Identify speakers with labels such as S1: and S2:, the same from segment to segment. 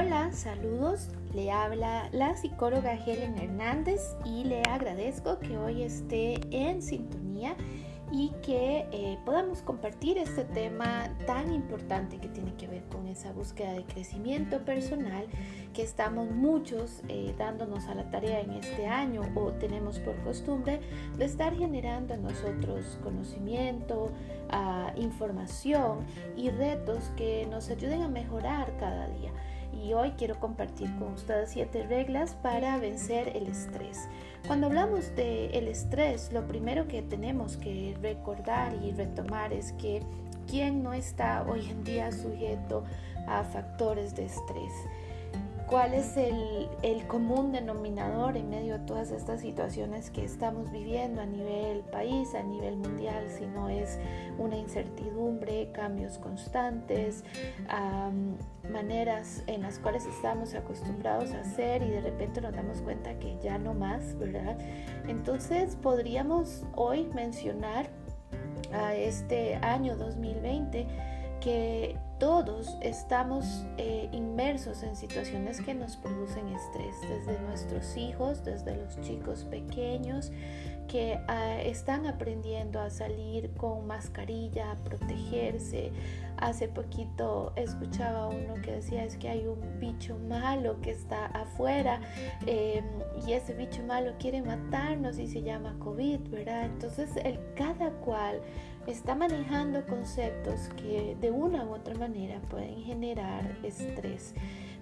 S1: Hola, saludos. Le habla la psicóloga Helen Hernández y le agradezco que hoy esté en sintonía y que eh, podamos compartir este tema tan importante que tiene que ver con esa búsqueda de crecimiento personal que estamos muchos eh, dándonos a la tarea en este año o tenemos por costumbre de estar generando en nosotros conocimiento, ah, información y retos que nos ayuden a mejorar cada día y hoy quiero compartir con ustedes siete reglas para vencer el estrés. Cuando hablamos de el estrés, lo primero que tenemos que recordar y retomar es que quién no está hoy en día sujeto a factores de estrés cuál es el, común denominador en medio de todas estas situaciones que estamos viviendo a nivel país, a nivel mundial, si no es una incertidumbre, cambios constantes, maneras en las cuales estamos acostumbrados a hacer y de repente nos damos cuenta que ya no más, ¿verdad? Entonces podríamos hoy mencionar a este año 2020 que todos estamos eh, inmersos en situaciones que nos producen estrés, desde nuestros hijos, desde los chicos pequeños que ah, están aprendiendo a salir con mascarilla, a protegerse. Hace poquito escuchaba uno que decía es que hay un bicho malo que está afuera em, y ese bicho malo quiere matarnos y se llama COVID, ¿verdad? Entonces el cada cual está manejando conceptos que de una u otra manera pueden generar estrés.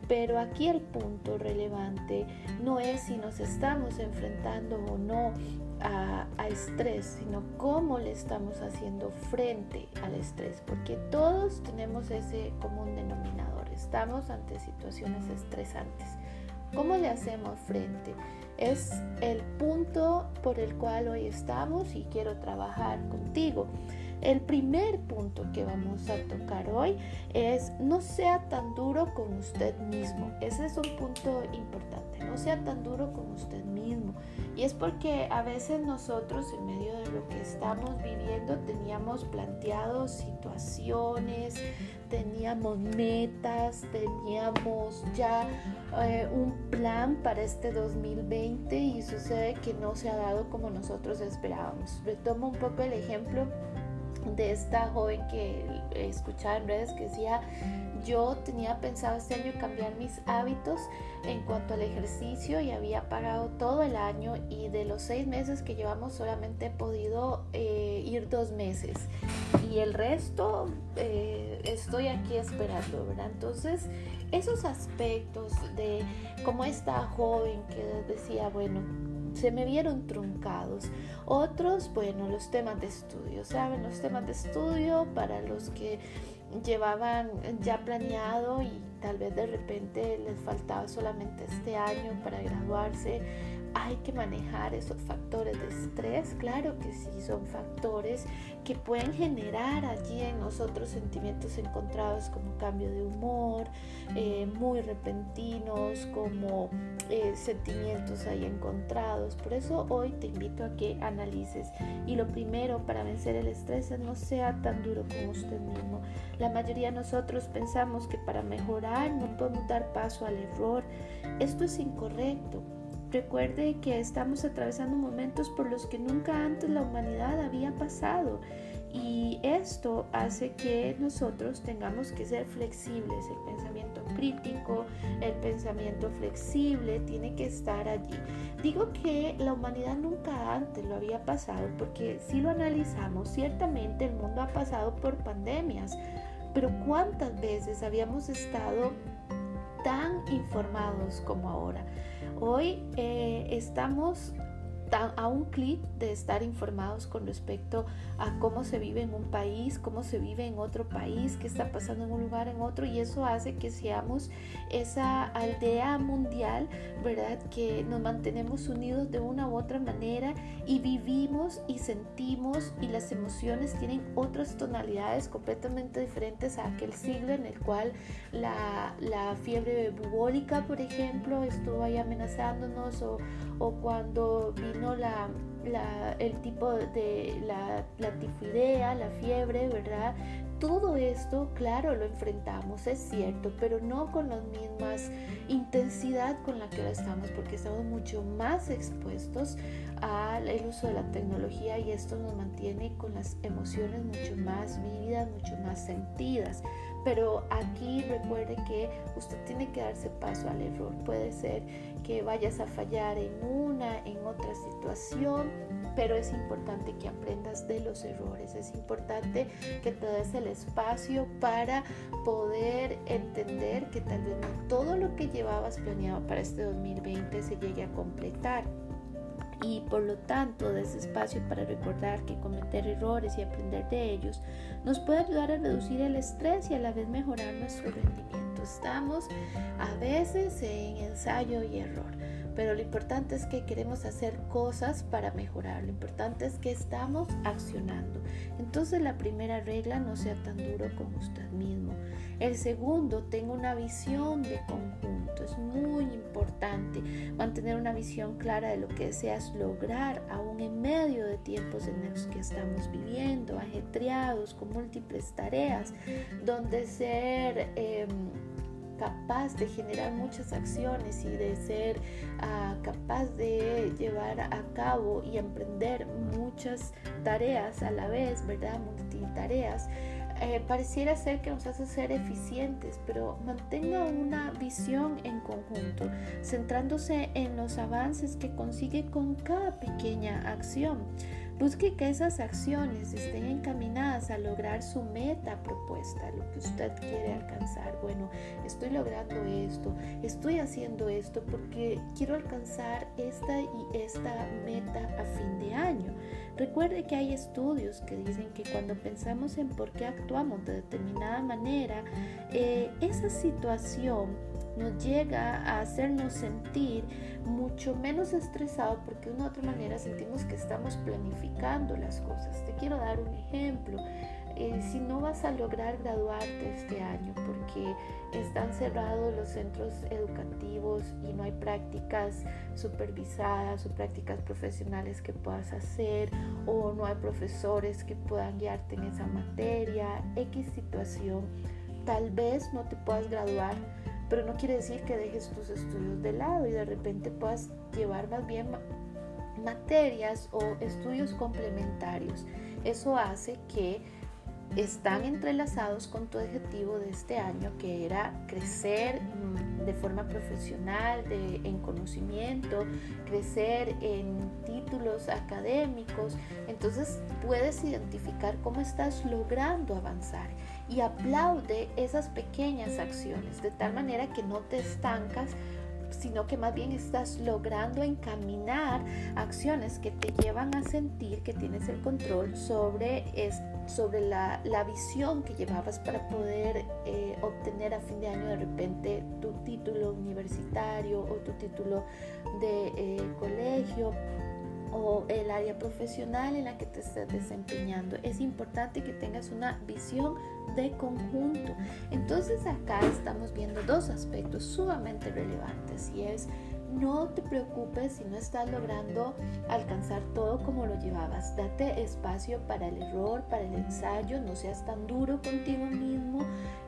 S1: Pero aquí el punto relevante no es si nos estamos enfrentando o no a, estrés, sino cómo le estamos haciendo frente al estrés, porque todos tenemos ese común denominador, estamos ante situaciones estresantes. ¿Cómo le hacemos frente? Es el punto por el cual hoy estamos y quiero trabajar contigo. El primer punto que vamos a tocar hoy es no sea tan duro con usted mismo. Ese es un punto importante. No sea tan duro con usted mismo. Y es porque a veces nosotros en medio de lo que estamos viviendo teníamos planteado situaciones, teníamos metas, teníamos ya eh, un plan para este 2020 y sucede que no se ha dado como nosotros esperábamos. Retomo un poco el ejemplo de esta joven que escuchaba en redes que decía, yo tenía pensado este año cambiar mis hábitos en cuanto al ejercicio y había pagado todo el año y de los seis meses que llevamos solamente he podido eh, ir dos meses y el resto eh, estoy aquí esperando, ¿verdad? Entonces, esos aspectos de como esta joven que decía, bueno, se me vieron truncados. Otros, bueno, los temas de estudio, ¿saben? Los temas de estudio para los que llevaban ya planeado y tal vez de repente les faltaba solamente este año para graduarse hay que manejar esos factores de estrés, claro que sí, son factores que pueden generar allí en nosotros sentimientos encontrados como cambio de humor, eh, muy repentinos, como eh, sentimientos ahí encontrados. Por eso hoy te invito a que analices. Y lo primero para vencer el estrés es no sea tan duro con usted mismo. La mayoría de nosotros pensamos que para mejorar no podemos dar paso al error. Esto es incorrecto. Recuerde que estamos atravesando momentos por los que nunca antes la humanidad había pasado y esto hace que nosotros tengamos que ser flexibles. El pensamiento crítico, el pensamiento flexible tiene que estar allí. Digo que la humanidad nunca antes lo había pasado porque si lo analizamos, ciertamente el mundo ha pasado por pandemias, pero ¿cuántas veces habíamos estado tan informados como ahora? Hoy eh, estamos a un clic de estar informados con respecto a cómo se vive en un país, cómo se vive en otro país, qué está pasando en un lugar en otro y eso hace que seamos esa aldea mundial, ¿verdad? Que nos mantenemos unidos de una u otra manera y vivimos y sentimos y las emociones tienen otras tonalidades completamente diferentes a aquel siglo en el cual la, la fiebre bubólica, por ejemplo, estuvo ahí amenazándonos o, o cuando la, el tipo de la, la tifidea, la fiebre, ¿verdad? todo esto, claro, lo enfrentamos, es cierto, pero no con la misma intensidad con la que lo estamos, porque estamos mucho más expuestos al uso de la tecnología y esto nos mantiene con las emociones mucho más vívidas, mucho más sentidas. Pero aquí recuerde que usted tiene que darse paso al error. Puede ser que vayas a fallar en una, en otra situación, pero es importante que aprendas de los errores. Es importante que te des el espacio para poder entender que tal vez no todo lo que llevabas planeado para este 2020 se llegue a completar y por lo tanto de ese espacio para recordar que cometer errores y aprender de ellos nos puede ayudar a reducir el estrés y a la vez mejorar nuestro rendimiento. Estamos a veces en ensayo y error, pero lo importante es que queremos hacer cosas para mejorar, lo importante es que estamos accionando. Entonces la primera regla, no sea tan duro con usted mismo. El segundo, tenga una visión de conjunto. Es muy importante mantener una visión clara de lo que deseas lograr, aún en medio de tiempos en los que estamos viviendo, ajetreados, con múltiples tareas, donde ser... Em, capaz de generar muchas acciones y de ser ah, capaz de llevar a cabo y emprender muchas tareas a la vez, ¿verdad? Multitareas. Eh, pareciera ser que nos hace ser eficientes, pero mantenga una visión en conjunto, centrándose en los avances que consigue con cada pequeña acción. Busque que esas acciones estén encaminadas a lograr su meta propuesta, lo que usted quiere alcanzar. Bueno, estoy logrando esto, estoy haciendo esto porque quiero alcanzar esta y esta meta a fin de año. Recuerde que hay estudios que dicen que cuando pensamos en por qué actuamos de determinada manera, eh, esa situación nos llega a hacernos sentir mucho menos estresado porque de una u otra manera sentimos que estamos planificando las cosas. Te quiero dar un ejemplo. Eh, si no vas a lograr graduarte este año porque están cerrados los centros educativos y no hay prácticas supervisadas o prácticas profesionales que puedas hacer o no hay profesores que puedan guiarte en esa materia, X situación, tal vez no te puedas graduar pero no quiere decir que dejes tus estudios de lado y de repente puedas llevar más bien materias o estudios complementarios. Eso hace que están entrelazados con tu objetivo de este año, que era crecer mm, de forma profesional, en conocimiento, crecer en títulos académicos. Entonces puedes identificar cómo estás logrando avanzar y aplaude esas pequeñas acciones, de tal manera que no te estancas sino que más bien estás logrando encaminar acciones que te llevan a sentir que tienes el control sobre, sobre la, visión que llevabas para poder eh, obtener a fin de año de repente tu título universitario o tu título de eh, colegio o el área profesional en la que te estés desempeñando. Es importante que tengas una visión de conjunto. Entonces acá estamos viendo dos aspectos sumamente relevantes y es no te preocupes si no estás logrando alcanzar todo como lo llevabas. Date espacio para el error, para el ensayo, no seas tan duro contigo mismo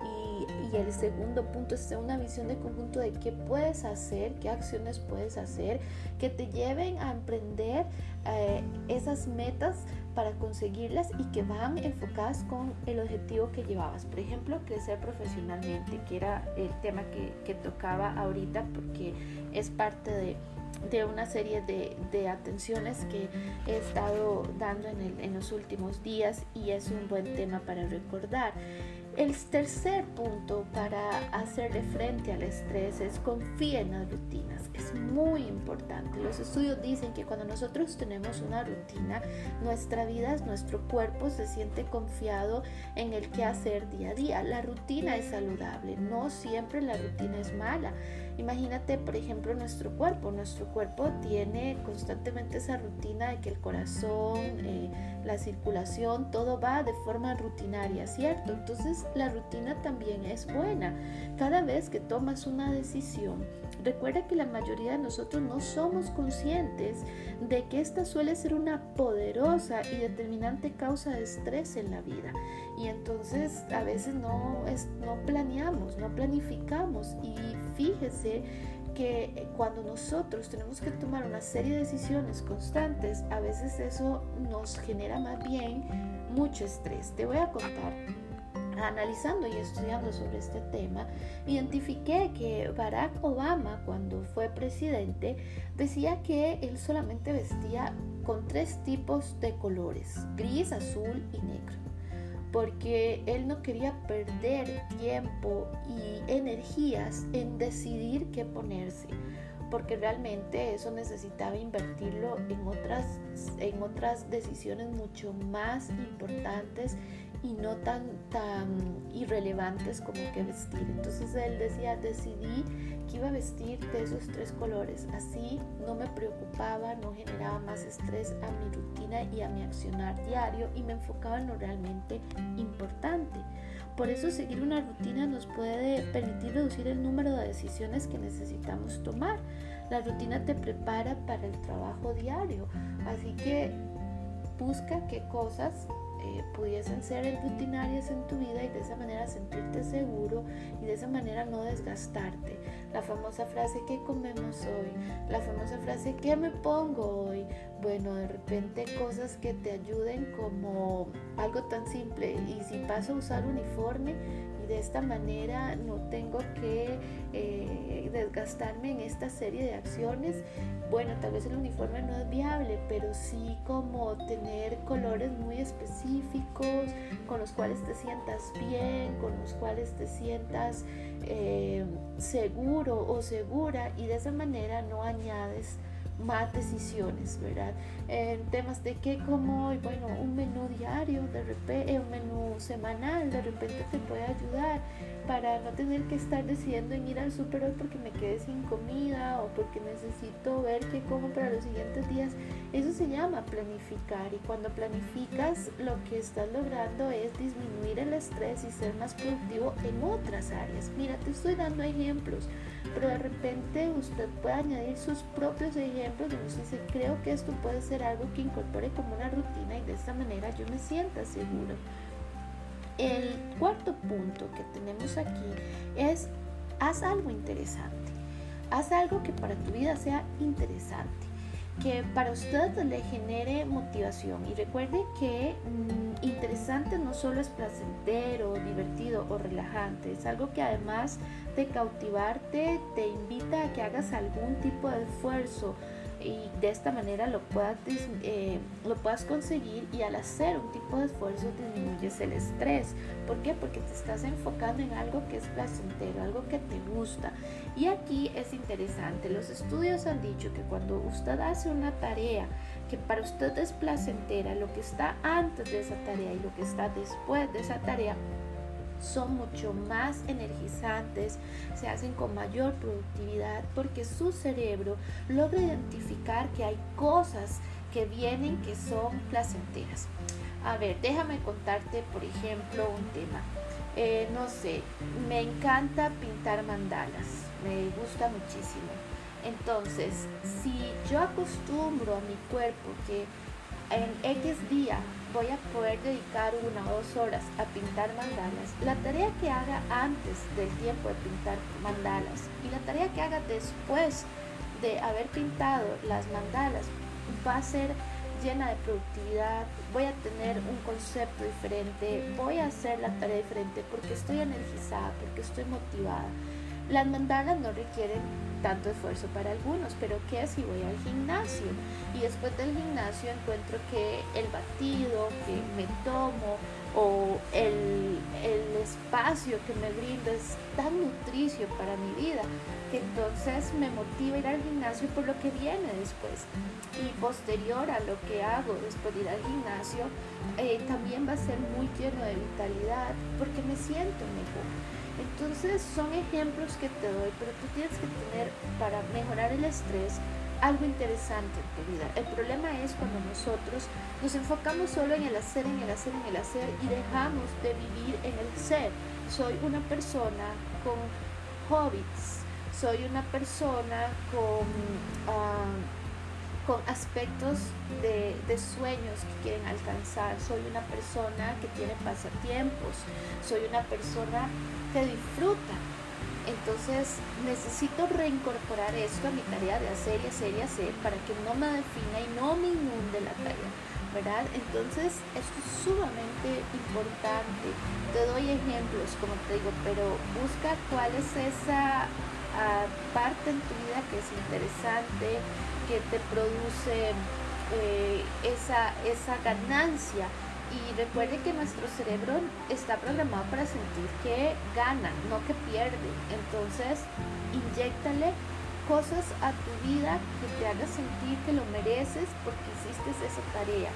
S1: y el segundo punto es una visión de conjunto de qué puedes hacer, qué acciones puedes hacer que te lleven a emprender eh, esas metas para conseguirlas y que van enfocadas con el objetivo que llevabas. Por ejemplo, crecer profesionalmente, que era el tema que, tocaba ahorita porque es parte de, de una serie de, de, atenciones que he estado dando en, en los últimos días y es un buen tema para recordar. El tercer punto para hacerle frente al estrés es confía en las rutinas. Es muy importante. Los estudios dicen que cuando nosotros tenemos una rutina, nuestra vida, nuestro cuerpo se siente confiado en el que hacer día a día. La rutina es saludable, no siempre la rutina es mala. Imagínate, por ejemplo, nuestro cuerpo. Nuestro cuerpo tiene constantemente esa rutina de que el corazón, eh, la circulación, todo va de forma rutinaria, ¿cierto? Entonces la rutina también es buena. Cada vez que tomas una decisión, recuerda que la mayoría de nosotros no somos conscientes de que esta suele ser una poderosa y determinante causa de estrés en la vida. Y entonces a veces no, es, no planeamos, no planificamos. Y fíjese que cuando nosotros tenemos que tomar una serie de decisiones constantes, a veces eso nos genera más bien mucho estrés. Te voy a contar analizando y estudiando sobre este tema, identifiqué que Barack Obama, cuando fue presidente, decía que él solamente vestía con tres tipos de colores, gris, azul y negro, porque él no quería perder tiempo y energías en decidir qué ponerse porque realmente eso necesitaba invertirlo en otras, en otras decisiones mucho más importantes y no tan, tan irrelevantes como que vestir. Entonces él decía, decidí que iba a vestir de esos tres colores. Así no me preocupaba, no generaba más estrés a mi rutina y a mi accionar diario y me enfocaba en lo realmente importante. Por eso seguir una rutina nos puede permitir reducir el número de decisiones que necesitamos tomar. La rutina te prepara para el trabajo diario, así que busca qué cosas eh, pudiesen ser rutinarias en tu vida y de esa manera sentirte seguro y de esa manera no desgastarte. La famosa frase ¿qué comemos hoy? La famosa frase ¿qué me pongo hoy? Bueno, de repente cosas que te ayuden como algo tan simple y si paso a usar uniforme, de esta manera no tengo que eh, desgastarme en esta serie de acciones. Bueno, tal vez el uniforme no es viable, pero sí como tener colores muy específicos, con los cuales te sientas bien, con los cuales te sientas eh, seguro o segura y de esa manera no añades más decisiones, ¿verdad? En temas de qué como bueno, un menú diario, de repente, eh, un menú semanal, de repente te puede ayudar para no tener que estar decidiendo en ir al súper hoy porque me quedé sin comida o porque necesito ver qué como para los siguientes días. Eso se llama planificar y cuando planificas lo que estás logrando es disminuir el estrés y ser más productivo en otras áreas. Mira, te estoy dando ejemplos, pero de repente usted puede añadir sus propios ejemplos donde usted dice, creo que esto puede ser algo que incorpore como una rutina y de esta manera yo me sienta seguro. El cuarto punto que tenemos aquí es haz algo interesante. Haz algo que para tu vida sea interesante, que para usted le genere motivación. Y recuerde que mm, interesante no solo es placentero, divertido o relajante, es algo que además de cautivarte te invita a que hagas algún tipo de esfuerzo y de esta manera lo puedas, eh, lo puedas conseguir y al hacer un tipo de esfuerzo disminuyes el estrés. ¿Por qué? Porque te estás enfocando en algo que es placentero, algo que te gusta. Y aquí es interesante, los estudios han dicho que cuando usted hace una tarea que para usted es placentera, lo que está antes de esa tarea y lo que está después de esa tarea son mucho más energizantes, se hacen con mayor productividad porque su cerebro logra identificar que hay cosas que vienen que son placenteras. A ver, déjame contarte, por ejemplo, un tema. Eh, no sé, me encanta pintar mandalas, me gusta muchísimo. Entonces, si yo acostumbro a mi cuerpo que en X día voy a poder dedicar una o dos horas a pintar mandalas, la tarea que haga antes del tiempo de pintar mandalas y la tarea que haga después de haber pintado las mandalas va a ser llena de productividad, voy a tener un concepto diferente, voy a hacer la tarea diferente porque estoy energizada, porque estoy motivada. Las mandalas no requieren tanto esfuerzo para algunos, pero ¿qué si voy al gimnasio? Y después del gimnasio encuentro que el batido que me tomo o el, el espacio que me brinda es tan nutricio para mi vida que entonces me motiva ir al gimnasio por lo que viene después. Y posterior a lo que hago después de ir al gimnasio, eh, también va a ser muy lleno de vitalidad porque me siento mejor. Entonces son ejemplos que te doy, pero tú tienes que tener para mejorar el estrés algo interesante en tu vida. El problema es cuando nosotros nos enfocamos solo en el hacer, en el hacer, en el hacer y dejamos de vivir en el ser. Soy una persona con hobbies, soy una persona con, ah, con aspectos de, de sueños que quieren alcanzar, soy una persona que tiene pasatiempos, soy una persona que disfruta entonces necesito reincorporar esto a mi tarea de hacer y hacer y hacer para que no me defina y no me inunde la tarea, ¿verdad? Entonces esto es sumamente importante. Te doy ejemplos, como te digo, pero busca cuál es esa ah, parte en tu vida que es interesante, que te produce eh, esa, esa ganancia y recuerde que nuestro cerebro está programado para sentir que gana, no que pierde. Entonces, inyectale cosas a tu vida que te hagan sentir que lo mereces porque hiciste esa tarea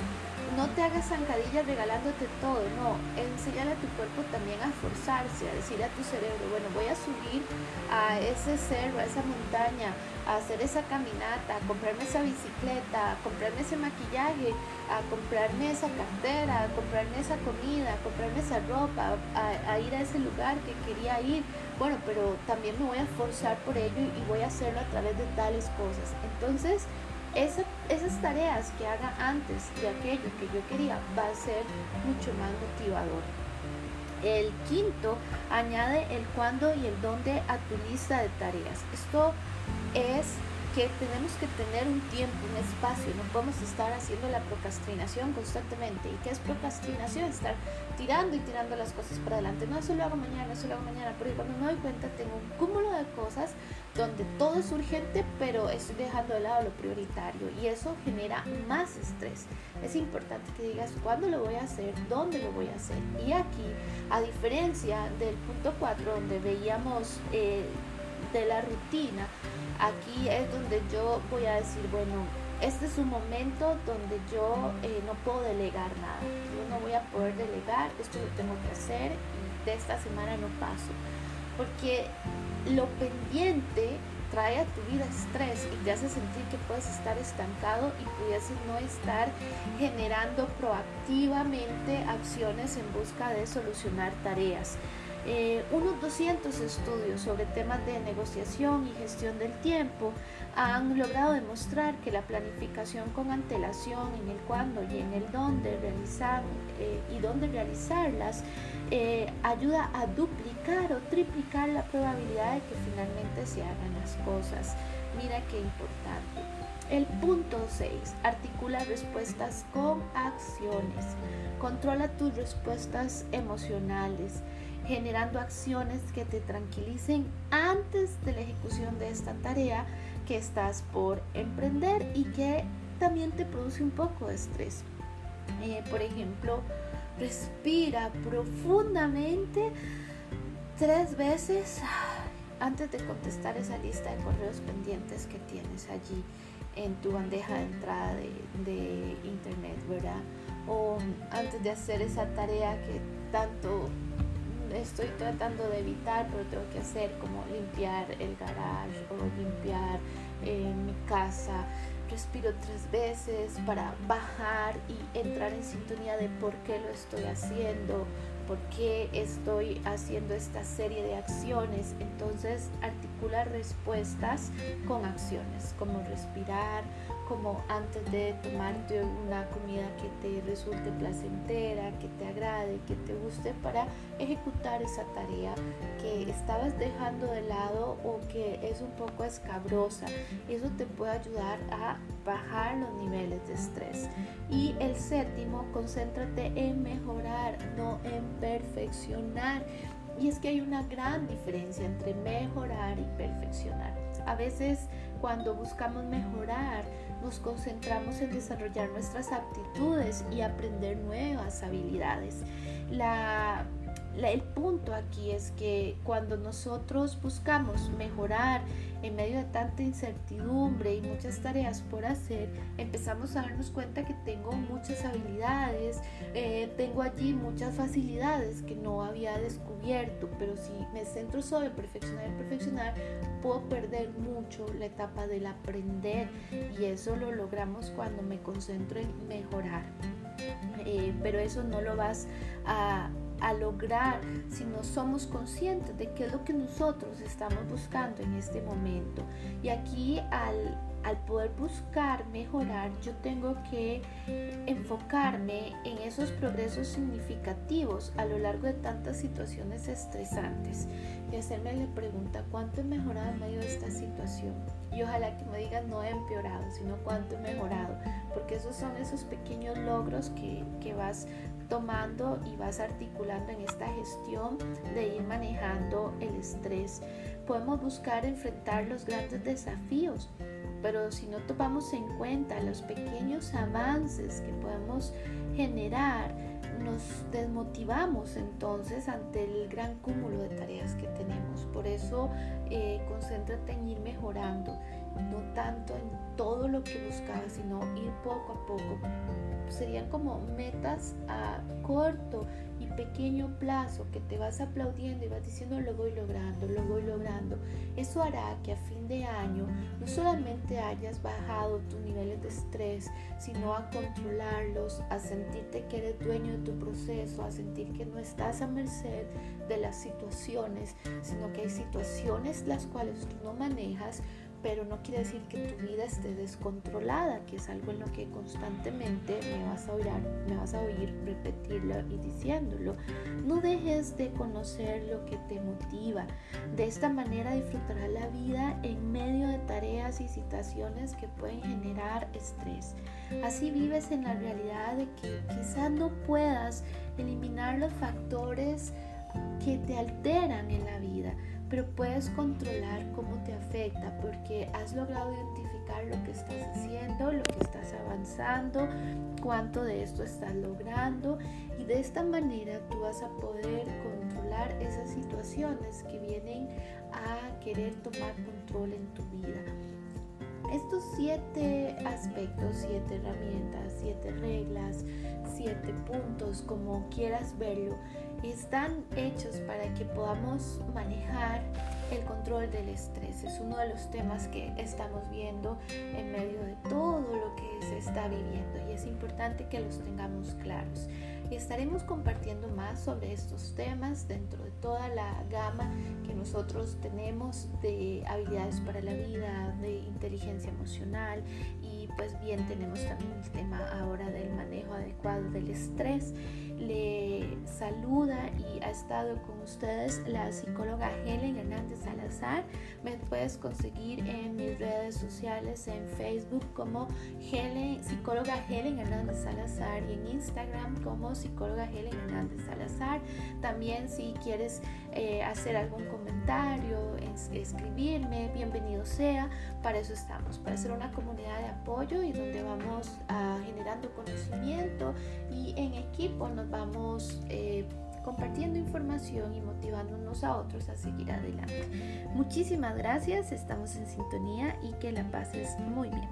S1: no te hagas zancadillas regalándote todo, no, enséñale a tu cuerpo también a esforzarse, a decirle a tu cerebro, bueno, voy a subir a ese cerro, a esa montaña, a hacer esa caminata, a comprarme esa bicicleta, a comprarme ese maquillaje, a comprarme esa cartera, a comprarme esa comida, a comprarme esa ropa, a, a ir a ese lugar que quería ir. Bueno, pero también me voy a esforzar por ello y voy a hacerlo a través de tales cosas. Entonces, esas tareas que haga antes de aquello que yo quería va a ser mucho más motivador. El quinto añade el cuándo y el dónde a tu lista de tareas. Esto es que tenemos que tener un tiempo, un espacio, no podemos estar haciendo la procrastinación constantemente. ¿Y qué es procrastinación? Estar tirando y tirando las cosas para adelante. No, eso lo hago mañana, eso lo hago mañana, porque cuando me doy cuenta tengo un cúmulo de cosas donde todo es urgente, pero estoy dejando de lado lo prioritario y eso genera más estrés. Es importante que digas cuándo lo voy a hacer, dónde lo voy a hacer. Y aquí, a diferencia del punto 4, donde veíamos... Eh, de la rutina, aquí es donde yo voy a decir, bueno, este es un momento donde yo eh, no puedo delegar nada. Yo no voy a poder delegar, esto lo tengo que hacer y de esta semana no paso. Porque lo pendiente trae a tu vida estrés y te hace sentir que puedes estar estancado y pudieses no estar generando proactivamente acciones en busca de solucionar tareas. Eh, unos 200 estudios sobre temas de negociación y gestión del tiempo han logrado demostrar que la planificación con antelación en el cuándo y en el dónde eh, y dónde realizarlas eh, ayuda a duplicar o triplicar la probabilidad de que finalmente se hagan las cosas. Mira qué importante. El punto 6. Articula respuestas con acciones. Controla tus respuestas emocionales generando acciones que te tranquilicen antes de la ejecución de esta tarea que estás por emprender y que también te produce un poco de estrés. Eh, por ejemplo, respira profundamente tres veces antes de contestar esa lista de correos pendientes que tienes allí en tu bandeja de entrada de, de internet, ¿verdad? O antes de hacer esa tarea que tanto estoy tratando de evitar, pero tengo que hacer como limpiar el garage o limpiar eh, mi casa. Respiro tres veces para bajar y entrar en sintonía de por qué lo estoy haciendo, por qué estoy haciendo esta serie de acciones. Entonces articular respuestas con acciones, como respirar, como antes de tomarte una comida que te resulte placentera, que te agrade, que te guste para ejecutar esa tarea que estabas dejando de lado o que es un poco escabrosa. Eso te puede ayudar a bajar los niveles de estrés. Y el séptimo, concéntrate en mejorar, no en perfeccionar. Y es que hay una gran diferencia entre mejorar y perfeccionar. A veces cuando buscamos mejorar, nos concentramos en desarrollar nuestras aptitudes y aprender nuevas habilidades. La el punto aquí es que cuando nosotros buscamos mejorar en medio de tanta incertidumbre y muchas tareas por hacer, empezamos a darnos cuenta que tengo muchas habilidades, eh, tengo allí muchas facilidades que no había descubierto, pero si me centro solo en perfeccionar y perfeccionar, puedo perder mucho la etapa del aprender y eso lo logramos cuando me concentro en mejorar. Eh, pero eso no lo vas a, a lograr si no somos conscientes de qué es lo que nosotros estamos buscando en este momento. Y aquí al, al poder buscar mejorar, yo tengo que enfocarme en esos progresos significativos a lo largo de tantas situaciones estresantes y hacerme la pregunta, ¿cuánto he mejorado en medio de esta situación? Y ojalá que me digan no he empeorado, sino cuánto he mejorado, porque esos son esos pequeños logros que, que vas tomando y vas articulando en esta gestión de ir manejando el estrés. Podemos buscar enfrentar los grandes desafíos, pero si no tomamos en cuenta los pequeños avances que podemos generar, nos desmotivamos entonces ante el gran cúmulo de tareas que tenemos. Por eso eh, concéntrate en ir mejorando, no tanto en todo lo que buscabas, sino ir poco a poco serían como metas a corto y pequeño plazo que te vas aplaudiendo y vas diciendo lo voy logrando, lo voy logrando. Eso hará que a fin de año no solamente hayas bajado tus niveles de estrés, sino a controlarlos, a sentirte que eres dueño de tu proceso, a sentir que no estás a merced de las situaciones, sino que hay situaciones las cuales tú no manejas, pero no quiere decir que tu vida esté descontrolada, que es algo en lo que constantemente me vas a oír, me vas a oír repetirlo y diciéndolo. No dejes de conocer lo que te motiva. De esta manera disfrutarás la vida en medio de tareas y situaciones que pueden generar estrés. Así vives en la realidad de que quizás no puedas eliminar los factores que te alteran en la vida pero puedes controlar cómo te afecta porque has logrado identificar lo que estás haciendo, lo que estás avanzando, cuánto de esto estás logrando y de esta manera tú vas a poder controlar esas situaciones que vienen a querer tomar control en tu vida. Estos siete aspectos, siete herramientas, siete reglas, siete puntos, como quieras verlo, están hechos para que podamos manejar el control del estrés. Es uno de los temas que estamos viendo en medio de todo lo que se está viviendo y es importante que los tengamos claros. Y estaremos compartiendo más sobre estos temas dentro de toda la gama que nosotros tenemos de habilidades para la vida, de inteligencia emocional y pues bien tenemos también el tema ahora del manejo adecuado del estrés le saluda y ha estado con ustedes la psicóloga Helen Hernández Salazar. Me puedes conseguir en mis redes sociales en Facebook como Helen, psicóloga Helen Hernández Salazar y en Instagram como psicóloga Helen Hernández Salazar. También si quieres eh, hacer algún comentario, escribirme, bienvenido sea. Para eso estamos, para ser una comunidad de apoyo y donde vamos a, generando conocimiento y en equipo nos vamos eh, compartiendo información y motivándonos a otros a seguir adelante. Muchísimas gracias, estamos en sintonía y que la pases muy bien.